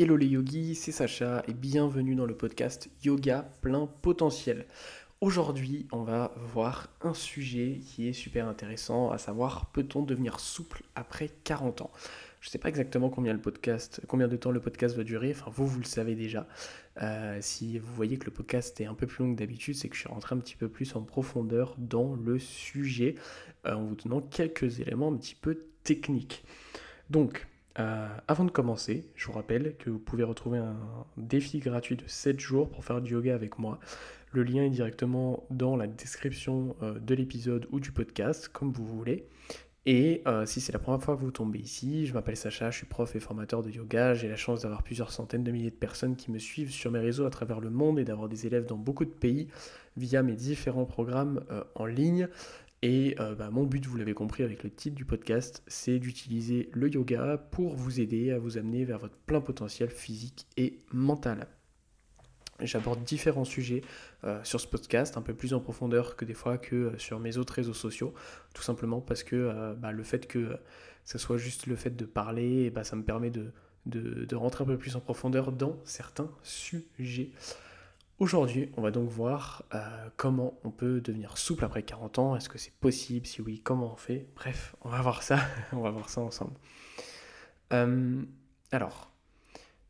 Hello les yogis, c'est Sacha et bienvenue dans le podcast Yoga plein potentiel. Aujourd'hui, on va voir un sujet qui est super intéressant, à savoir peut-on devenir souple après 40 ans? Je ne sais pas exactement combien, le podcast, combien de temps le podcast va durer, enfin vous, vous le savez déjà. Euh, si vous voyez que le podcast est un peu plus long que d'habitude, c'est que je suis rentré un petit peu plus en profondeur dans le sujet euh, en vous donnant quelques éléments un petit peu techniques. Donc, euh, avant de commencer, je vous rappelle que vous pouvez retrouver un défi gratuit de 7 jours pour faire du yoga avec moi. Le lien est directement dans la description euh, de l'épisode ou du podcast, comme vous voulez. Et euh, si c'est la première fois que vous tombez ici, je m'appelle Sacha, je suis prof et formateur de yoga. J'ai la chance d'avoir plusieurs centaines de milliers de personnes qui me suivent sur mes réseaux à travers le monde et d'avoir des élèves dans beaucoup de pays via mes différents programmes en ligne. Et euh, bah, mon but, vous l'avez compris avec le titre du podcast, c'est d'utiliser le yoga pour vous aider à vous amener vers votre plein potentiel physique et mental. J'aborde différents sujets euh, sur ce podcast, un peu plus en profondeur que des fois que euh, sur mes autres réseaux sociaux, tout simplement parce que bah, le fait que ce soit juste le fait de parler, bah, ça me permet de, rentrer un peu plus en profondeur dans certains sujets. Aujourd'hui, on va donc voir euh, comment on peut devenir souple après 40 ans. Est-ce que c'est possible? Si oui, comment on fait? Bref, on va voir ça. on va voir ça ensemble. Euh, alors,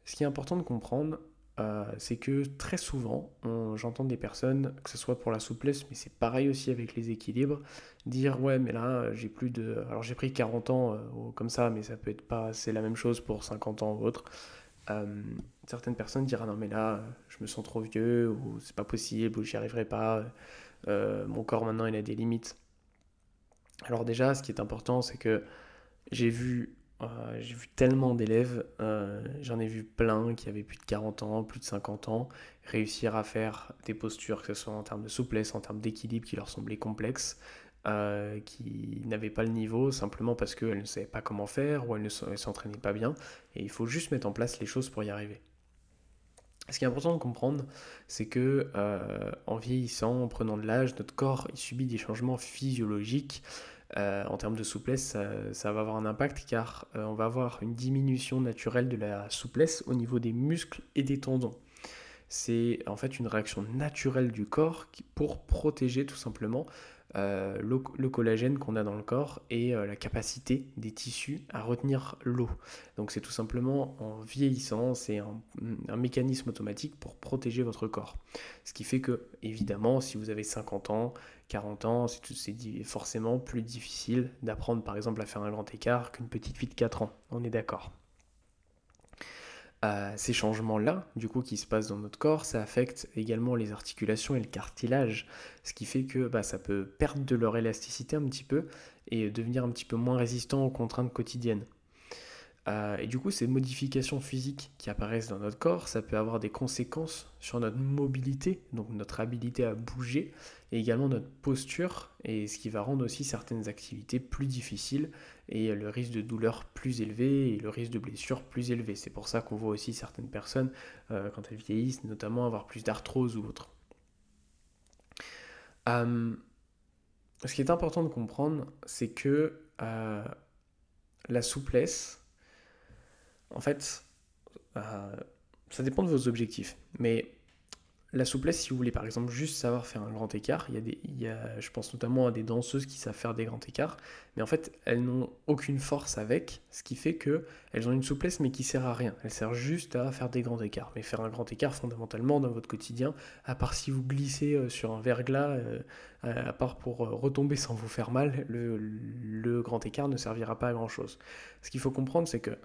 ce qui est important de comprendre, euh, c'est que très souvent, j'entends des personnes, que ce soit pour la souplesse, mais c'est pareil aussi avec les équilibres, dire ouais, mais là, j'ai plus de. Alors, j'ai pris 40 ans comme ça, mais ça peut être pas. C'est la même chose pour 50 ans ou autre. Euh, certaines personnes diront non mais là je me sens trop vieux ou c'est pas possible ou j'y arriverai pas euh, mon corps maintenant il a des limites alors déjà ce qui est important c'est que j'ai vu euh, tellement d'élèves j'en ai vu plein qui avaient plus de 40 ans plus de 50 ans réussir à faire des postures que ce soit en termes de souplesse en termes d'équilibre qui leur semblaient complexes euh, qui n'avaient pas le niveau simplement parce qu'elles ne savaient pas comment faire ou elles ne s'entraînaient pas bien. Et il faut juste mettre en place les choses pour y arriver. Ce qui est important de comprendre, c'est que euh, en vieillissant, en prenant de l'âge, notre corps subit des changements physiologiques. Euh, en termes de souplesse, ça, va avoir un impact car on va avoir une diminution naturelle de la souplesse au niveau des muscles et des tendons. C'est en fait une réaction naturelle du corps pour protéger tout simplement euh, le, collagène qu'on a dans le corps et euh, la capacité des tissus à retenir l'eau. Donc c'est tout simplement en vieillissant, c'est un, mécanisme automatique pour protéger votre corps. Ce qui fait que, évidemment, si vous avez 50 ans, 40 ans, c'est forcément plus difficile d'apprendre par exemple à faire un grand écart qu'une petite fille de 4 ans. On est d'accord ces changements-là, du coup, qui se passent dans notre corps, ça affecte également les articulations et le cartilage, ce qui fait que bah, ça peut perdre de leur élasticité un petit peu et devenir un petit peu moins résistant aux contraintes quotidiennes. Euh, et du coup, ces modifications physiques qui apparaissent dans notre corps, ça peut avoir des conséquences sur notre mobilité, donc notre habilité à bouger, et également notre posture, et ce qui va rendre aussi certaines activités plus difficiles, et le risque de douleur plus élevé, et le risque de blessure plus élevé. C'est pour ça qu'on voit aussi certaines personnes, euh, quand elles vieillissent, notamment avoir plus d'arthrose ou autre. Euh, ce qui est important de comprendre, c'est que la souplesse, en fait, euh, ça dépend de vos objectifs. Mais la souplesse, si vous voulez par exemple juste savoir faire un grand écart, il y a des, il y a, je pense notamment à des danseuses qui savent faire des grands écarts, mais en fait elles n'ont aucune force avec, ce qui fait que elles ont une souplesse mais qui sert à rien. Elles servent juste à faire des grands écarts. Mais faire un grand écart fondamentalement dans votre quotidien, à part si vous glissez euh, sur un verglas, euh, à part pour retomber sans vous faire mal, le, le grand écart ne servira pas à grand chose. Ce qu'il faut comprendre, c'est que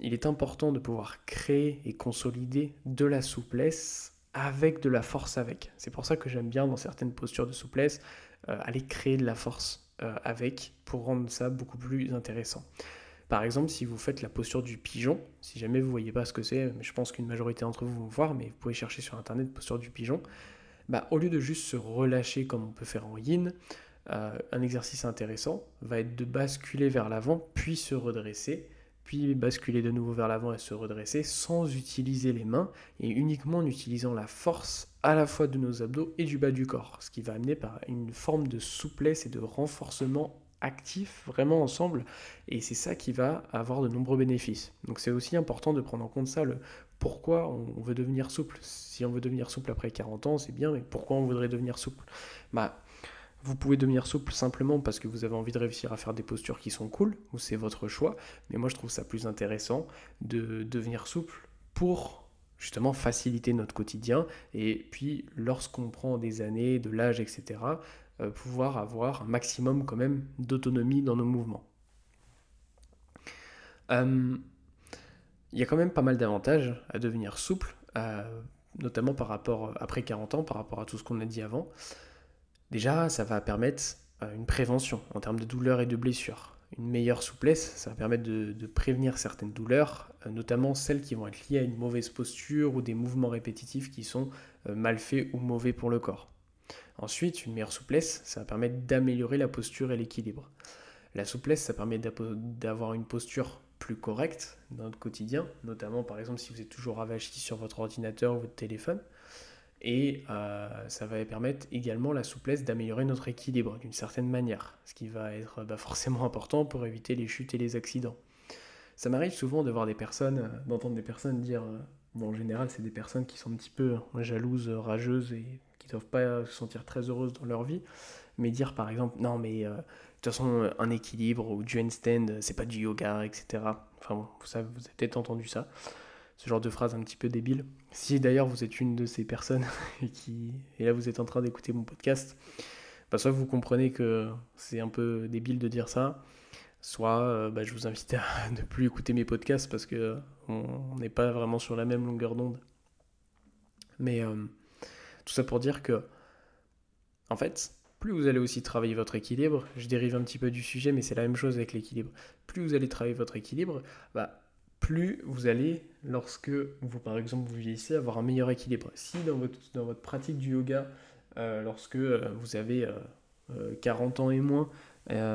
il est important de pouvoir créer et consolider de la souplesse avec de la force avec. C'est pour ça que j'aime bien dans certaines postures de souplesse euh, aller créer de la force euh, avec pour rendre ça beaucoup plus intéressant. Par exemple, si vous faites la posture du pigeon, si jamais vous voyez pas ce que c'est, je pense qu'une majorité d'entre vous vont voir, mais vous pouvez chercher sur internet posture du pigeon, bah, au lieu de juste se relâcher comme on peut faire en yin, euh, un exercice intéressant va être de basculer vers l'avant puis se redresser puis basculer de nouveau vers l'avant et se redresser sans utiliser les mains et uniquement en utilisant la force à la fois de nos abdos et du bas du corps, ce qui va amener par une forme de souplesse et de renforcement actifs vraiment ensemble et c'est ça qui va avoir de nombreux bénéfices. Donc c'est aussi important de prendre en compte ça, le pourquoi on veut devenir souple. Si on veut devenir souple après 40 ans, c'est bien, mais pourquoi on voudrait devenir souple? Bah, vous pouvez devenir souple simplement parce que vous avez envie de réussir à faire des postures qui sont cool, ou c'est votre choix, mais moi je trouve ça plus intéressant de devenir souple pour justement faciliter notre quotidien et puis lorsqu'on prend des années, de l'âge, etc., euh, pouvoir avoir un maximum quand même d'autonomie dans nos mouvements. Euh, il y a quand même pas mal d'avantages à devenir souple, euh, notamment par rapport, après 40 ans, par rapport à tout ce qu'on a dit avant. Déjà, ça va permettre une prévention en termes de douleurs et de blessures. Une meilleure souplesse, ça va permettre de, prévenir certaines douleurs, notamment celles qui vont être liées à une mauvaise posture ou des mouvements répétitifs qui sont mal faits ou mauvais pour le corps. Ensuite, une meilleure souplesse, ça va permettre d'améliorer la posture et l'équilibre. La souplesse, ça permet d'avoir une posture plus correcte dans notre quotidien, notamment par exemple si vous êtes toujours avachi sur votre ordinateur ou votre téléphone. Et euh, ça va permettre également la souplesse d'améliorer notre équilibre d'une certaine manière, ce qui va être bah, forcément important pour éviter les chutes et les accidents. Ça m'arrive souvent de voir des personnes, euh, d'entendre des personnes dire, euh, bon en général c'est des personnes qui sont un petit peu jalouses, rageuses et ne doivent pas se sentir très heureuses dans leur vie, mais dire par exemple, non mais de toute façon un équilibre ou du handstand, c'est pas du yoga, etc. Enfin bon, vous, savez, vous avez peut-être entendu ça, ce genre de phrase un petit peu débile. Si d'ailleurs vous êtes une de ces personnes et, qui, et là vous êtes en train d'écouter mon podcast, bah, soit vous comprenez que c'est un peu débile de dire ça, soit euh, bah, je vous invite à ne plus écouter mes podcasts parce que on n'est pas vraiment sur la même longueur d'onde. Mais euh, tout ça pour dire que, en fait, plus vous allez aussi travailler votre équilibre, je dérive un petit peu du sujet, mais c'est la même chose avec l'équilibre. Plus vous allez travailler votre équilibre, bah, plus vous allez, lorsque vous, par exemple, vous vieillissez, avoir un meilleur équilibre. Si dans votre, dans votre pratique du yoga, euh, lorsque euh, vous avez 40 euh, ans et moins,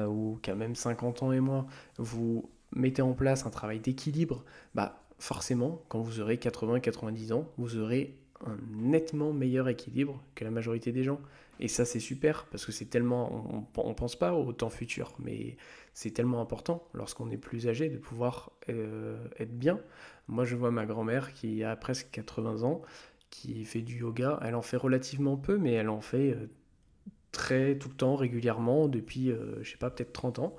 ou quand même 50 ans et moins, vous mettez en place un travail d'équilibre, bah, forcément, quand vous aurez 80-90 ans, vous aurez un nettement meilleur équilibre que la majorité des gens. Et ça, c'est super parce que c'est tellement. On ne pense pas au temps futur, mais c'est tellement important lorsqu'on est plus âgé de pouvoir euh, être bien. Moi, je vois ma grand-mère qui a presque 80 ans, qui fait du yoga. Elle en fait relativement peu, mais elle en fait euh, très tout le temps, régulièrement, depuis, euh, je sais pas, peut-être 30 ans.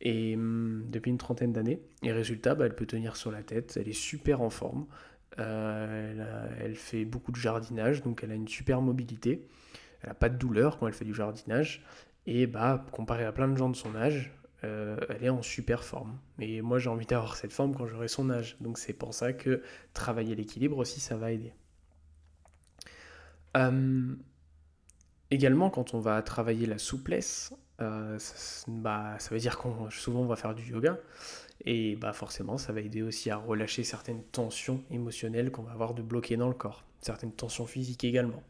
Et hum, depuis une trentaine d'années. Et résultat, bah, elle peut tenir sur la tête, elle est super en forme. Euh, elle, fait beaucoup de jardinage, donc elle a une super mobilité. Elle n'a pas de douleur quand elle fait du jardinage. Et bah, comparé à plein de gens de son âge, euh, elle est en super forme. Et moi, j'ai envie d'avoir cette forme quand j'aurai son âge. Donc c'est pour ça que travailler l'équilibre aussi, ça va aider. Euh, également, quand on va travailler la souplesse, ça, bah, veut dire qu'on souvent on va faire du yoga. Et bah forcément, ça va aider aussi à relâcher certaines tensions émotionnelles qu'on va avoir de bloquer dans le corps, certaines tensions physiques également.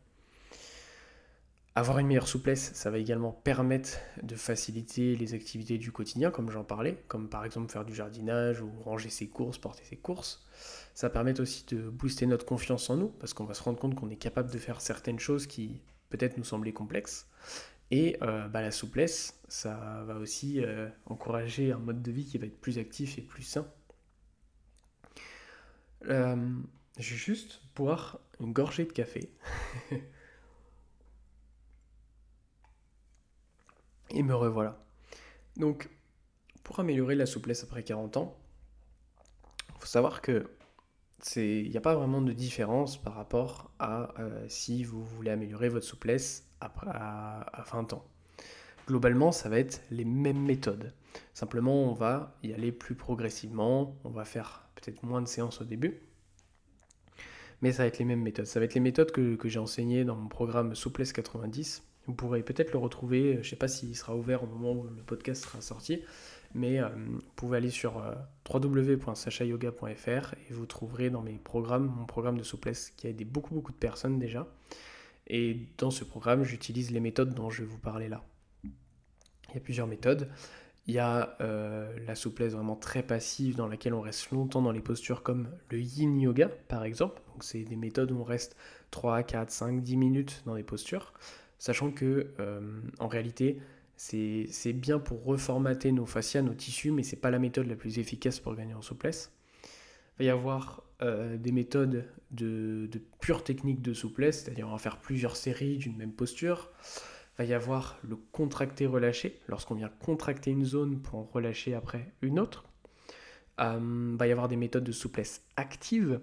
Avoir une meilleure souplesse, ça va également permettre de faciliter les activités du quotidien, comme j'en parlais, comme par exemple faire du jardinage ou ranger ses courses, porter ses courses. Ça permet aussi de booster notre confiance en nous, parce qu'on va se rendre compte qu'on est capable de faire certaines choses qui peut-être nous semblaient complexes. Et euh, bah, la souplesse, ça va aussi euh, encourager un mode de vie qui va être plus actif et plus sain. Euh, je vais juste boire une gorgée de café. et me revoilà. Donc, pour améliorer la souplesse après 40 ans, il faut savoir que il n'y a pas vraiment de différence par rapport à si vous voulez améliorer votre souplesse à, 20 ans. Globalement, ça va être les mêmes méthodes. Simplement, on va y aller plus progressivement, on va faire peut-être moins de séances au début, mais ça va être les mêmes méthodes. Ça va être les méthodes que, j'ai enseignées dans mon programme Souplesse 90. Vous pourrez peut-être le retrouver, je ne sais pas s'il sera ouvert au moment où le podcast sera sorti, mais euh, vous pouvez aller sur euh, www.sachayoga.fr et vous trouverez dans mes programmes mon programme de souplesse qui a aidé beaucoup beaucoup de personnes déjà. Et dans ce programme, j'utilise les méthodes dont je vais vous parler là. Il y a plusieurs méthodes. Il y a euh, la souplesse vraiment très passive dans laquelle on reste longtemps dans les postures comme le yin yoga par exemple. Donc c'est des méthodes où on reste 3, 4, 5, 10 minutes dans les postures. Sachant que euh, en réalité, c'est bien pour reformater nos fascias, nos tissus, mais c'est pas la méthode la plus efficace pour gagner en souplesse. Il va y avoir euh, des méthodes de, pure technique de souplesse, c'est-à-dire on va faire plusieurs séries d'une même posture. Il va y avoir le contracter-relâcher, lorsqu'on vient contracter une zone pour en relâcher après une autre. Euh, il va y avoir des méthodes de souplesse active,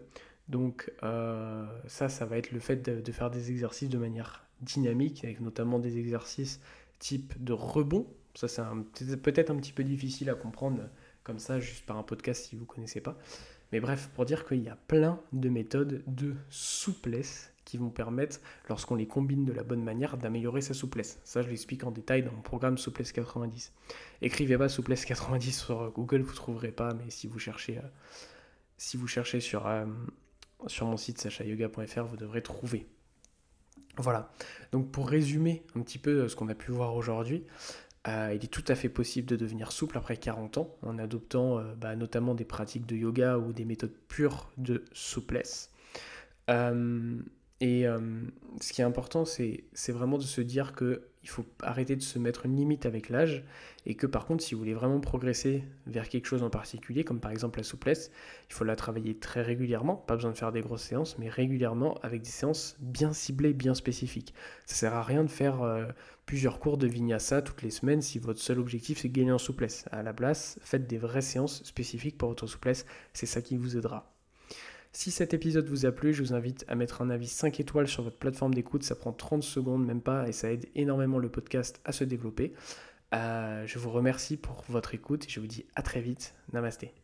donc euh, ça, ça va être le fait de, faire des exercices de manière dynamique, avec notamment des exercices type de rebond. Ça, c'est peut-être un petit peu difficile à comprendre comme ça, juste par un podcast si vous ne connaissez pas. Mais bref, pour dire qu'il y a plein de méthodes de souplesse qui vont permettre, lorsqu'on les combine de la bonne manière, d'améliorer sa souplesse. Ça, je l'explique en détail dans mon programme Souplesse 90. Écrivez pas Souplesse 90 sur Google, vous ne trouverez pas, mais si vous cherchez, euh, si vous cherchez sur, euh, sur mon site sachayoga.fr, vous devrez trouver. Voilà. Donc pour résumer un petit peu euh, ce qu'on a pu voir aujourd'hui, euh, il est tout à fait possible de devenir souple après 40 ans en adoptant euh, bah, notamment des pratiques de yoga ou des méthodes pures de souplesse. et ce qui est important, c'est vraiment de se dire que il faut arrêter de se mettre une limite avec l'âge et que par contre si vous voulez vraiment progresser vers quelque chose en particulier comme par exemple la souplesse il faut la travailler très régulièrement. Pas besoin de faire des grosses séances mais régulièrement avec des séances bien ciblées bien spécifiques. Ça sert à rien de faire euh, plusieurs cours de vinyasa toutes les semaines si votre seul objectif c'est de gagner en souplesse. À la place faites des vraies séances spécifiques pour votre souplesse. C'est ça qui vous aidera si cet épisode vous a plu, je vous invite à mettre un avis 5 étoiles sur votre plateforme d'écoute. Ça prend 30 secondes, même pas, et ça aide énormément le podcast à se développer. Euh, je vous remercie pour votre écoute et je vous dis à très vite. Namasté.